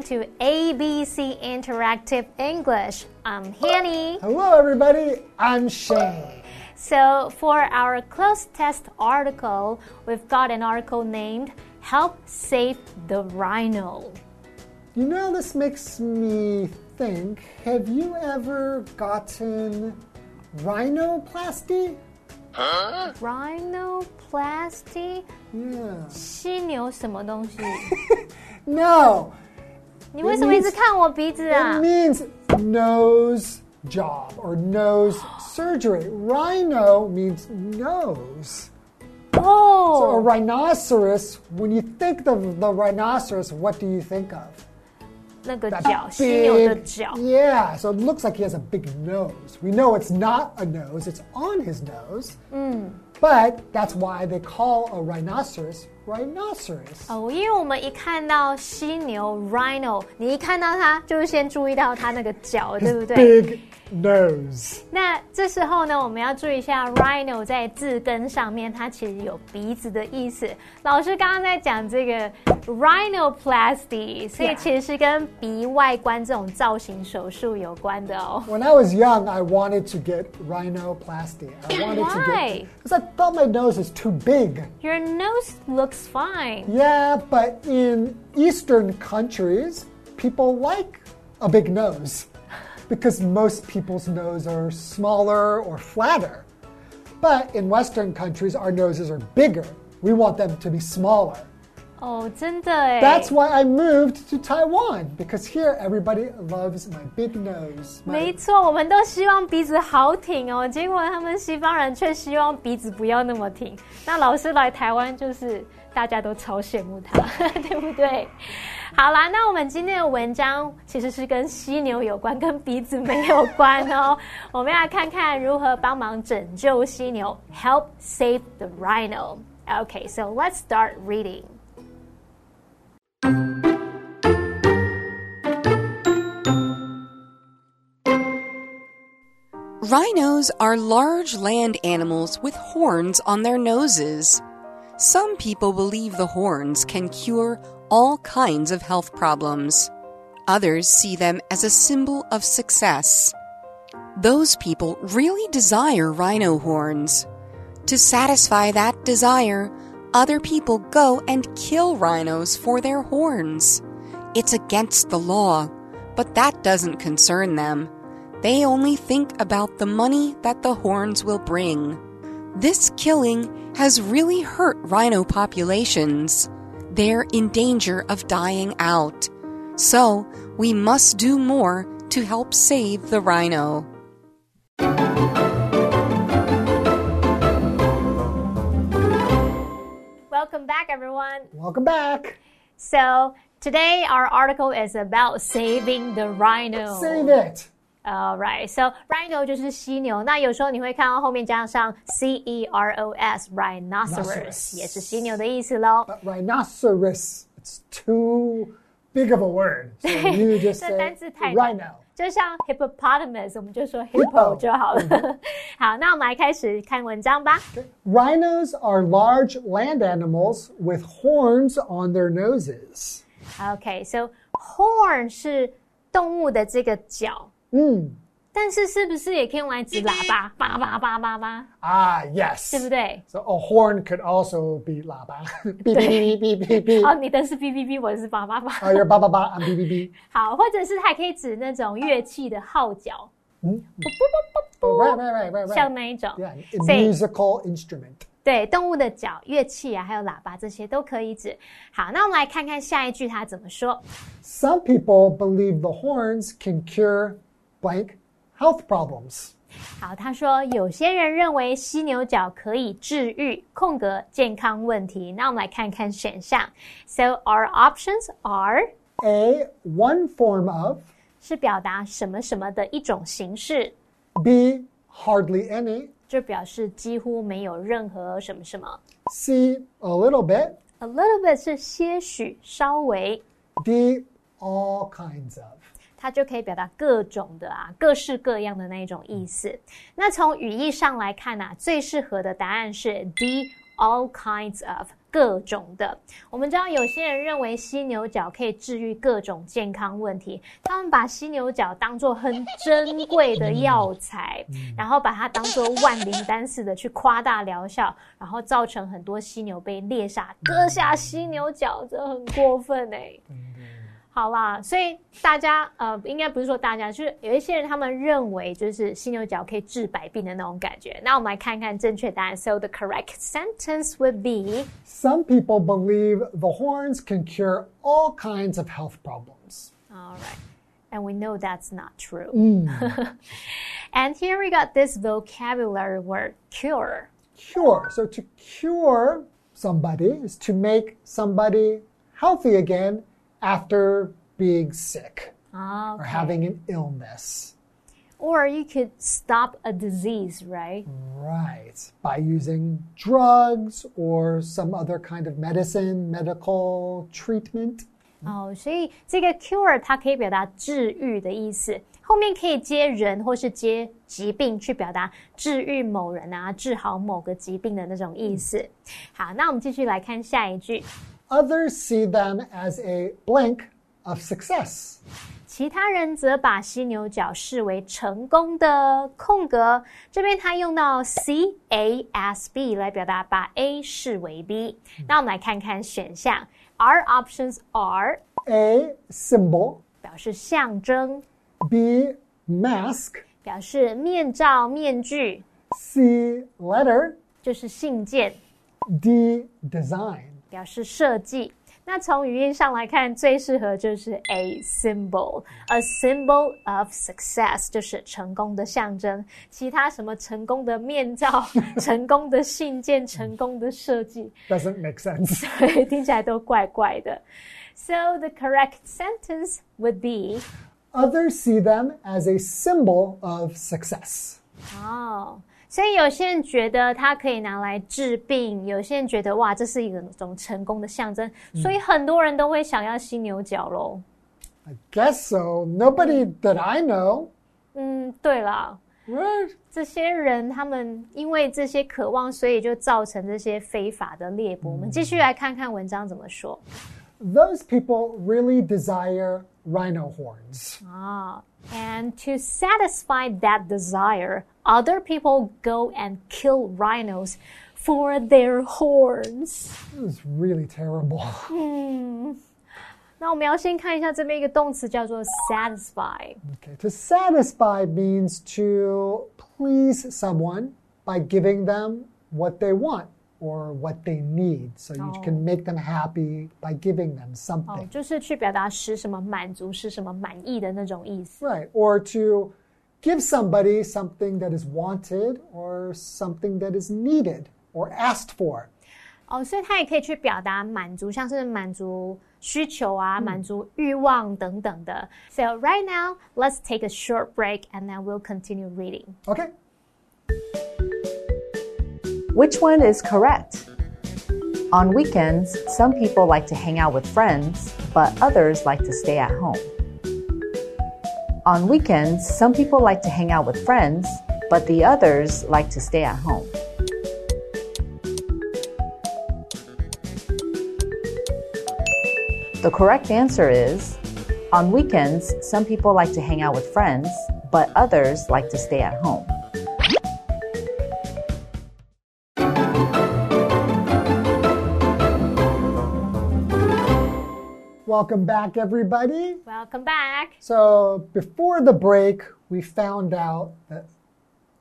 welcome to ABC Interactive English. I'm Hanny. Hello, everybody. I'm Shane. So, for our cloze test article, we've got an article named Help Save the Rhino. You know, this makes me think have you ever gotten rhinoplasty? Huh? Rhinoplasty? Yeah. 犀牛什么东西？No, 你为什么一直看我鼻子 it 啊？ means nose job or nose surgery. Rhino means nose. So a 哦， rhinoceros, when you think of the rhinoceros, what do you think of? 那个 That 角，犀牛的 big- 角。 Yeah, so it looks like he has a big nose. We know it's not a nose, it's on his nose. But that's why they call a rhinoceros rhinoceros. 哦，因为我们一看到犀牛 rhino，你一看到它，就是先注意到它那个角，对不对？ Big nose. 那这时候呢，我们要注意一下 rhino 在字根上面，它其实有鼻子的意思。老师刚刚在讲这个 rhinoplasty，所以 Yeah. 其实是跟鼻外观这种造型手术有关的哦。 When I was young, I wanted to get rhinoplasty. I wanted to Why? get because I thought my nose was too big. Your nose looks fine. Yeah, but in Eastern countries, people like a big nose because most people's nose are smaller or flatter. But in Western countries, our noses are bigger. We want them to be smaller. 哦，真的哎。 That's why I moved to Taiwan because here everybody loves my big nose. my- 没错，我们都希望鼻子好挺哦，结果他们西方人却希望鼻子不要那么挺。那老师来台湾，就是大家都超羡慕他，对不对？好啦，那我们今天的文章其实是跟犀牛有关，跟鼻子没有关哦。我们要来看看如何帮忙拯救犀牛，Help save the rhino. Okay, so let's start reading. Rhinos are large land animals with horns on their noses. Some people believe the horns can cure all kinds of health problems. Others see them as a symbol of success. Those people really desire rhino horns. To satisfy that desire, other people go and kill rhinos for their horns. It's against the law, but that doesn't concern them. They only think about the money that the horns will bring. This killing has really hurt rhino populations. They're in danger of dying out. So, we must do more to help save the rhino. Welcome back, everyone. Welcome back. So today our article is about saving the rhino. Save it. All right, so rhino 就是犀牛，那有时候你会看到后面加上 c e r o s rhinoceros， Rhinoceros 也是犀牛的意思喽。 But rhinoceros, it's too big of a word. So you just 这 say 单字太 rhino. 就像 hippopotamus，我们就说 Hippo hippo 就好了。好，那我们来开始看文章吧。 Rhinos are large land animals with horns on their noses. OK，so、horn 是动物的这个角， Mm. 但是是不是也可以用来指喇叭？叭叭叭叭叭， Ah, yes. 对不对？ So a horn could also be la ba. beep, beep, beep, beep, beep, 哦， beep. 你的是哔哔哔，我的是叭叭叭。 Oh, you're ba ba ba, I'm beep, beep, beep. 好，或者是还可以指那种乐器的号角， Oh, right, right, right, right, 像 right. 那一种。 Yeah, a 所以 musical instrument. 对动物的角、乐器啊，还有喇叭这些都可以指。好，那我们来看看下一句它怎么说。 Some people believe the horns can cure blank health problems. 好，他说有些人认为犀牛角可以治愈空格健康问题。那我们来看看选项。So our options are A, one form of. 是表达什么什么的一种形式， B, hardly any. 就表示几乎没有任何什么什么。 C, a little bit. A little bit 是些许、稍微， D, all kinds of. 它就可以表达各种的啊，各式各样的那一种意思。那从语义上来看啊，最适合的答案是 D。All kinds of 各种的。我们知道有些人认为犀牛角可以治愈各种健康问题，他们把犀牛角当做很珍贵的药材，然后把它当做万灵丹似的去夸大疗效，然后造成很多犀牛被猎杀，割下犀牛角，这很过分哎。好啦，所以大家呃，应该不是说大家，就是有一些人他们认为就是犀牛角可以治百病的那种感觉。那我们来看看正确答案。So the correct sentence would be: Some people believe the horns can cure all kinds of health problems. All right, and we know that's not true. Mm. and here we got this vocabulary word: cure. Cure. So to cure somebody is to make somebody healthy again after being sick Ah, or okay. having an illness. Or you could stop a disease, right? Right. By using drugs or some other kind of medicine, medical treatment. 哦，所以这个 cure 它可以表达治愈的意思，后面可以接人或是接疾病去表达治愈某人啊，治好某个疾病的那种意思。好，那我们继续来看下一句。 Others see them as a blank of success. 其他人则把犀牛角视为成功的空格，这边它用到 C A S B 来表达把 A 视为 B。那我们来看看选项，Our options are A, symbol. 表示象征， B, mask. 表示面罩、面具， C, letter. 就是信件， D, design. 表示设计。那从语音上来看，最适合就是 a symbol，a symbol of success 就是成功的象征。其他什么成功的面罩、成功的信件、成功的设计， Doesn't make sense. 对，听起来都怪怪的。So the correct sentence would be Others see them as a symbol of success. 哦， 所以有些人觉得它可以拿来治病，有些人觉得哇，这是一种成功的象征，所以很多人都会想要犀牛角喽。I guess so. Nobody that I know. 嗯，对了?这些人他们因为这些渴望，所以就造成这些非法的猎捕。我们继续来看看文章怎么说 Those people really desire rhino horns. 啊。And to satisfy that desire, other people go and kill rhinos for their horns. It was really terrible. 那我们要先看一下这边一个动词叫做 satisfy。 Okay, to satisfy means to please someone by giving them what they want or what they need. So you Oh. can make them happy by giving them 哦 something.，就是去表达使什么满足，使什么满意的那种意思。 Right. Or to give somebody something that is wanted or something that is needed or asked for. 哦，所以它也可以去表达满足，像是满足需求啊、满足欲望等等的。So right now, let's take a short break and then we'll continue reading. Okay. Which one is correct? On weekends, some people like to hang out with friends, but others like to stay at home. On weekends, some people like to hang out with friends, but the others like to stay at home. The correct answer is on weekends, some people like to hang out with friends, but others like to stay at home. Welcome back, everybody. Welcome back. So, before the break, we found out that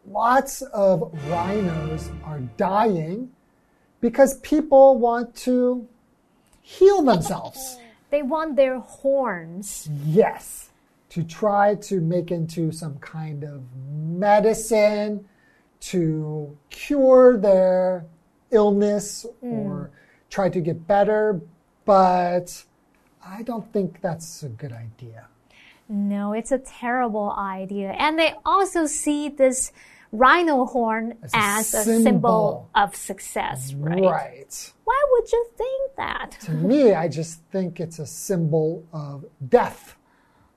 lots of rhinos are dying because people want to heal themselves. They want their horns. Yes, to try to make into some kind of medicine to cure their illness or mm. try to get better, but I don't think that's a good idea. No, it's a terrible idea. And they also see this rhino horn As a as a symbol. symbol of success, right? Right. Why would you think that? To me, I just think it's a symbol of death.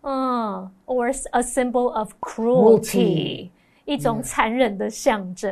Uh, or s- a symbol of Cruelty. cruelty. 一种残忍的象征。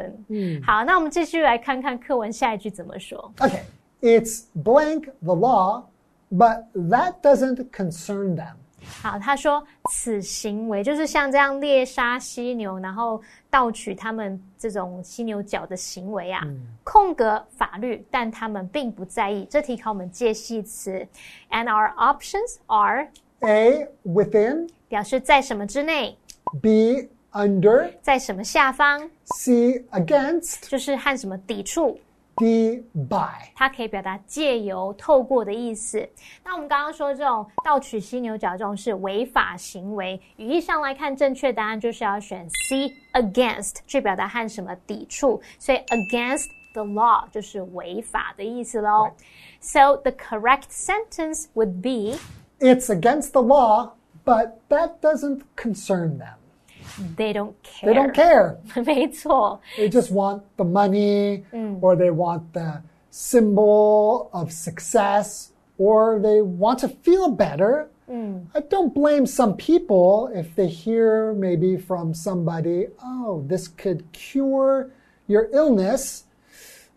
好，那我们继续来看看课文下一句怎么说。 Okay. It's blank the law, but that doesn't concern them. 好，他说此行为就是像这样猎杀犀牛，然后盗取他们这种犀牛角的行为啊，空格法律，但他们并不在意。这题考我们介系词，and our options are A, within, 表示在什么之内，B, under, 在什么下方，C, against, 就是和什么抵触。D, by. 它可以表达借由、透过的意思。那我们刚刚说这种盗取犀牛角这种是违法行为，语义上来看，正确答案就是要选 C against 去表达和什么抵触，所以 against the law 就是违法的意思喽。So the correct sentence would be It's against the law, but that doesn't concern them. they don't care. They don't care. 没错，They just want the money, mm. or they want the symbol of success, or they want to feel better. Mm. I don't blame some people if they hear maybe from somebody, oh, this could cure your illness.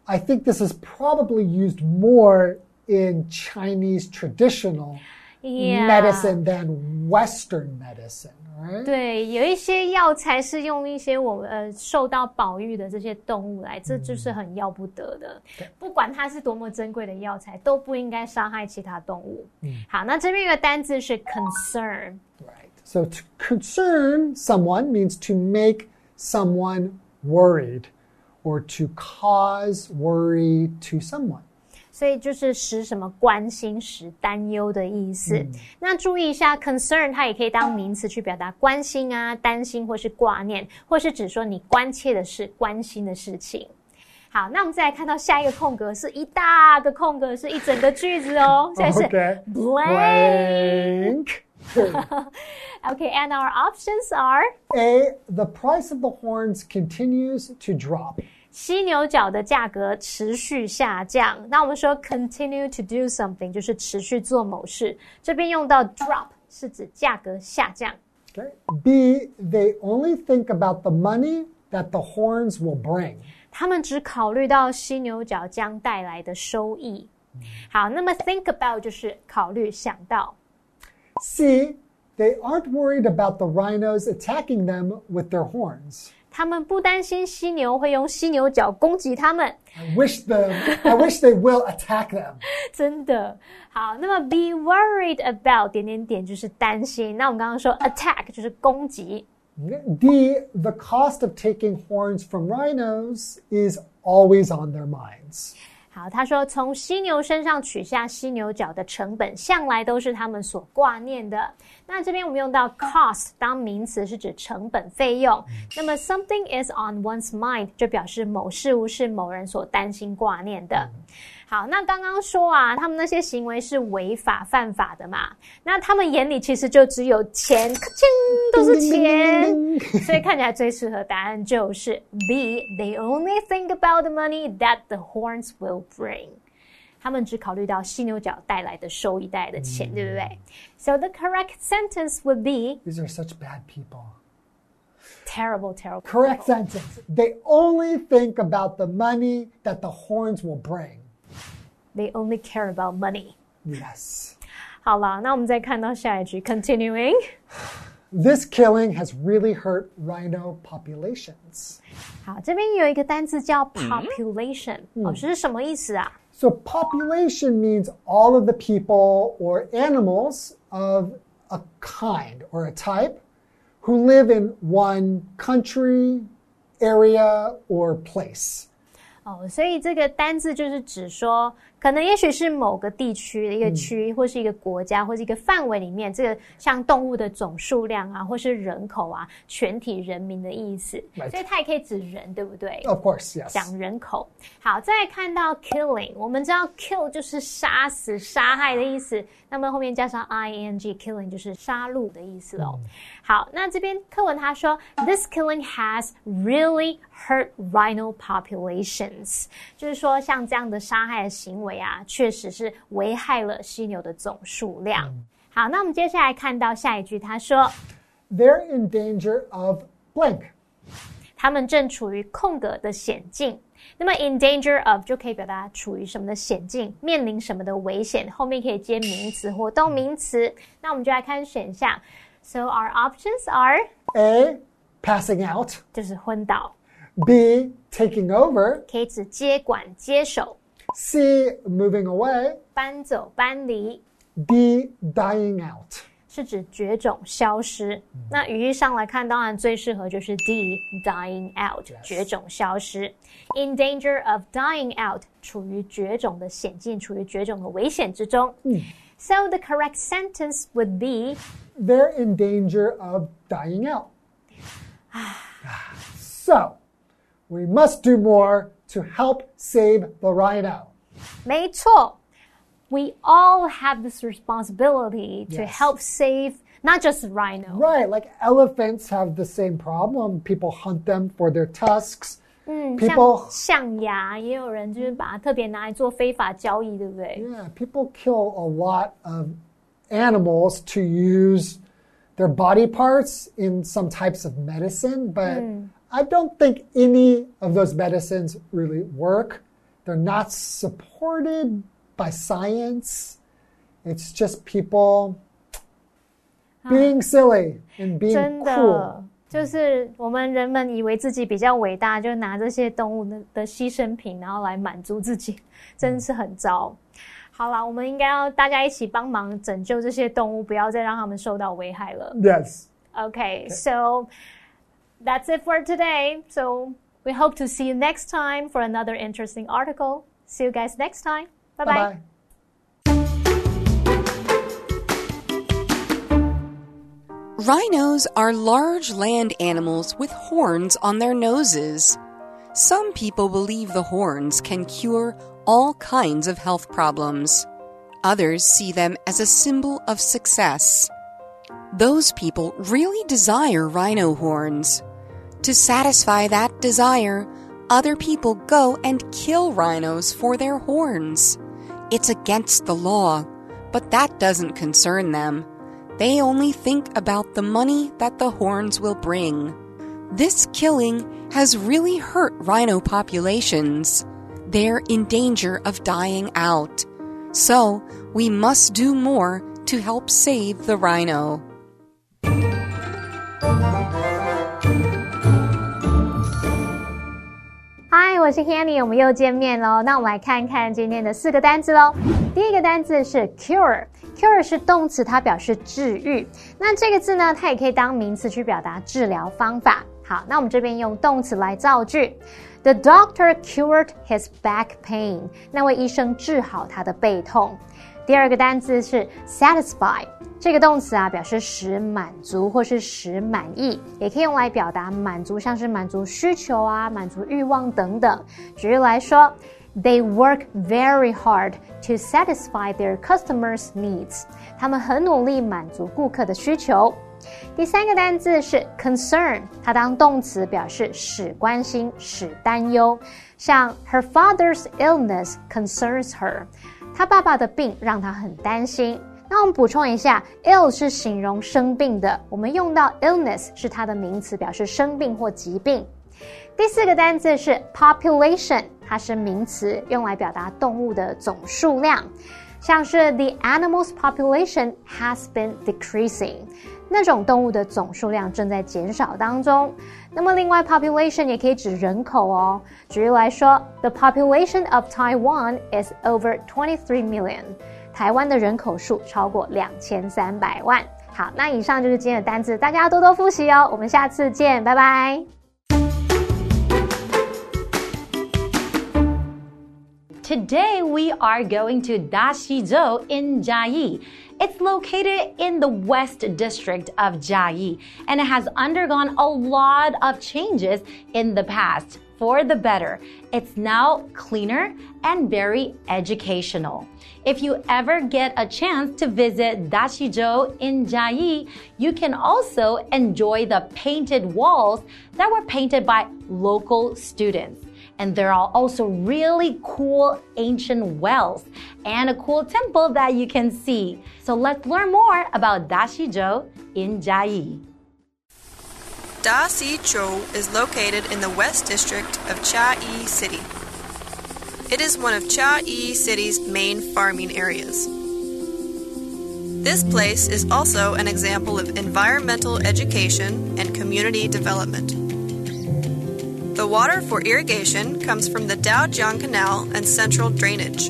I think this is probably used more in Chinese traditional medicine than Western medicine, right? 对，有一些药材是用一些我们呃受到保育的这些动物来，这就是很要不得的。不管它是多么珍贵的药材，都不应该伤害其他动物。好，那这边有个单字是 concern， Right. So to concern someone means to make someone worried or to cause worry to someone. 所以就是使什么关心、使担忧的意思。那注意一下，concern 它也可以当名词去表达关心啊、担心或是挂念，或是指说你关切的事、关心的事情。好，那我们再来看到下一个空格，是一大个空格，是一整个句子哦。现在是。Blank. Okay, and our options are A. The price of the horns continues to drop. 犀牛角的价格持续下降。那我们说 continue to do something 就是持续做某事，这边用到 drop 是指价格下降。 Okay. B. They only think about the money that the horns will bring. 他们只考虑到犀牛角将带来的收益。好，那么 think about 就是考虑、想到。 C. They aren't worried about the rhinos attacking them with their horns. 他们不担心犀牛会用犀牛角攻击他们， I wish them. I wish they will attack them. 真的好。那么 be worried about 点点点就是担心。那我们刚刚说 attack 就是攻击。 D, the cost of taking horns from rhinos is always on their minds. 好，他说从犀牛身上取下犀牛角的成本，向来都是他们所挂念的。那这边我们用到 cost 当名词，是指成本费用。那么 something is on one's mind 就表示某事物是某人所担心挂念的。好，那刚刚说啊，他们那些行为是违法犯法的嘛？那他们眼里其实就只有钱，咔嚓都是钱。所以看起来最适合答案就是 B. They only think about the money that the horns will bring. 他们只考虑到犀牛角带来的收益、带来的钱，对不对？So the correct sentence would be These are such bad people. terrible, terrible. Correct sentence. They only think about the money that the horns will bring. They only care about money. Yes. 好了，那我们再看到下一句，continuing。 This killing has really hurt rhino populations. 好，这边有一个单词叫 population，、哦，这是什么意思啊？ So, population means all of the people or animals of a kind or a type who live in one country, area, or place. 哦，所以这个单字就是指说， 可能也许是某个地区的一个区，或是一个国家，或是一个范围里面，这个像动物的总数量啊，或是人口啊，全体人民的意思。所以它也可以指人，对不对？Of course, yes. 讲人口。好，再看到 killing，我们知道 kill 就是杀死、杀害的意思，那么后面加上 ing，killing 就是杀戮的意思哦。好，那这边课文他说，this killing has really hurt rhino populations，就是说像这样的杀害的行为啊，确实是危害了犀牛的总数量。好，那我们接下来看到下一句，他说。They're in danger of blank. 他们正处于空格的险境。那么 in danger of 就可以表达处于什么的险境，面临什么的危险，后面可以接名词或动名词。那我们就来看选项。So our options are A. Passing out. 就是昏倒，B. Taking over. 可以指接管、接手、C. Moving away. 搬走、搬离， D. Dying out. 是指绝种、消失。那语义上来看，当然最适合就是 D，dying out，绝种、消失。In danger of dying out，处于绝种的险境，处于绝种的危险之中。So the correct sentence would be They're in danger of dying out. so, we must do more to help save the rhino. 没错，We all have this responsibility to Yes. help save not just rhino， Right, like elephants have the same problem. People hunt them for their tusks. 嗯， People- 像象牙，也有人就是把它特别拿来做非法交易，对不对？ Yeah, people kill a lot of animals to use their body parts in some types of medicine, but I don't think any of those medicines really work. They're not supported by science. It's just people being silly and being 真 cool. 的，就是我们人们以为自己比较伟大，就拿这些动物的的牺牲品，然后来满足自己，真是很糟。好啦，我们应该要大家一起帮忙拯救这些动物，不要再让它们受到危害了。 Yes. Okay, so that's it for today. So we hope to see you next time for another interesting article. See you guys next time. Bye bye. Bye bye. Rhinos are large land animals with horns on their noses. Some people believe the horns can cure all kinds of health problems. Others see them as a symbol of success. Those people really desire rhino horns. To satisfy that desire, other people go and kill rhinos for their horns. It's against the law, but that doesn't concern them. They only think about the money that the horns will bring. This killing has really hurt rhino populations. They're in danger of dying out. So, we must do more to help save the rhino. 嗨，我是 Hanny，我们又见面喽。那我们来看看今天的四个单字喽。第一个单字是 cure，cure 是动词，它表示治愈。那这个字呢，它也可以当名词去表达治疗方法。好，那我们这边用动词来造句。The doctor cured his back pain。那位医生治好他的背痛。第二个单词是 satisfy，这个动词啊，表示使满足或是使满意，也可以用来表达满足，像是满足需求啊、满足欲望等等。举例来说，They work very hard to satisfy their customers' needs。他们很努力满足顾客的需求。第三个单字是 concern，它当动词表示使关心、使担忧，像 Her father's illness concerns her。他爸爸的病让他很担心。那我们补充一下，ill 是形容生病的，我们用到 illness 是它的名词，表示生病或疾病。第四个单字是 population，它是名词，用来表达动物的总数量，像是 the animal's population has been decreasing，那种动物的总数量正在减少当中。那么另外 population 也可以指人口哦。举例来说，the population of Taiwan is over twenty three million，台湾的人口数超过两千三百万。好，那以上就是今天的单词，大家要多多复习哦。我们下次见，拜拜。Today we are going to Dashizhou in Jiayi. It's located in the West District of Jiayi and it has undergone a lot of changes in the past for the better. It's now cleaner and very educational. If you ever get a chance to visit Dashizhou in Jiayi, you can also enjoy the painted walls that were painted by local students. And there are also really cool ancient wells and a cool temple that you can see. So let's learn more about Dashizhou in Jiayi. Da is located in the West District of Chiayi City. It is one of Chiayi City's main farming areas. This place is also an example of environmental education and community development. The water for irrigation comes from the Daojiang Canal and central drainage.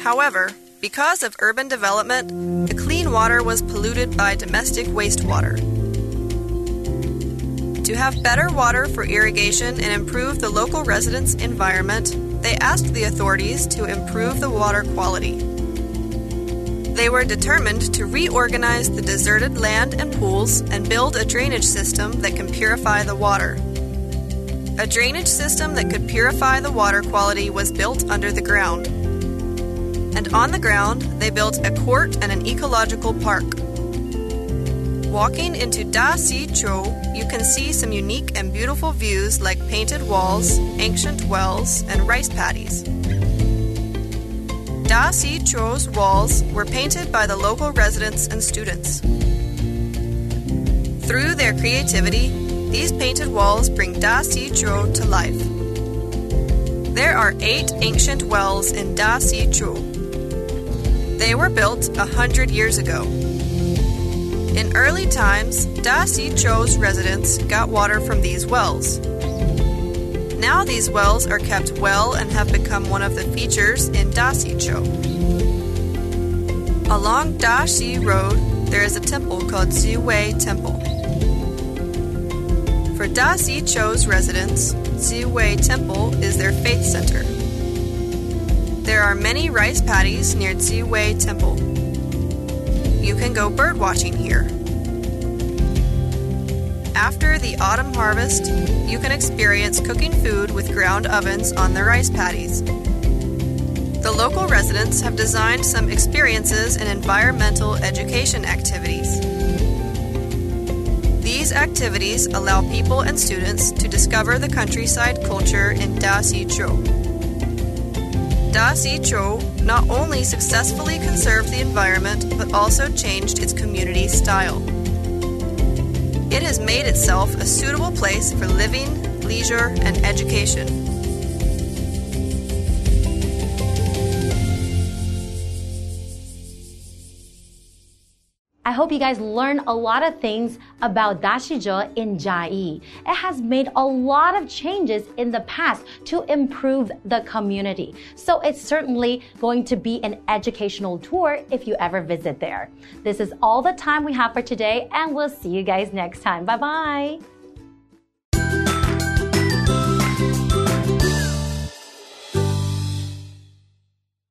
However, because of urban development, the clean water was polluted by domestic wastewater. To have better water for irrigation and improve the local residents' environment, they asked the authorities to improve the water quality. They were determined to reorganize the deserted land and pools and build a drainage system that can purify the water. A drainage system that could purify the water quality was built under the ground. And on the ground, they built a court and an ecological park. Walking into Da Si Chou, you can see some unique and beautiful views like painted walls, ancient wells, and rice paddies. Da Si Chou's walls were painted by the local residents and students. Through their creativity, these painted walls bring Da Si Chou to life. There are eight ancient wells in Da Si Chou. They were built a hundred years ago. In early times, Da Si Chou's residents got water from these wells. Now these wells are kept well and have become one of the features in Da Si Chou. Along Da Si Road, there is a temple called Ziwei Temple. For Da Si Chou's residents, Ziwei Temple is their faith center. There are many rice paddies near Ziwei Temple. You can go bird watching here. After the autumn harvest, you can experience cooking food with ground ovens on the rice paddies. The local residents have designed some experiences and environmental education activities. These activities allow people and students to discover the countryside culture in Da Si Chou. Da Si Chou not only successfully conserved the environment but also changed its community style. It has made itself a suitable place for living, leisure, and education. I hope you guys learned a lot of things about Dashizhou in Chiayi. It has made a lot of changes in the past to improve the community. So it's certainly going to be an educational tour if you ever visit there. This is all the time we have for today, and we'll see you guys next time. Bye bye.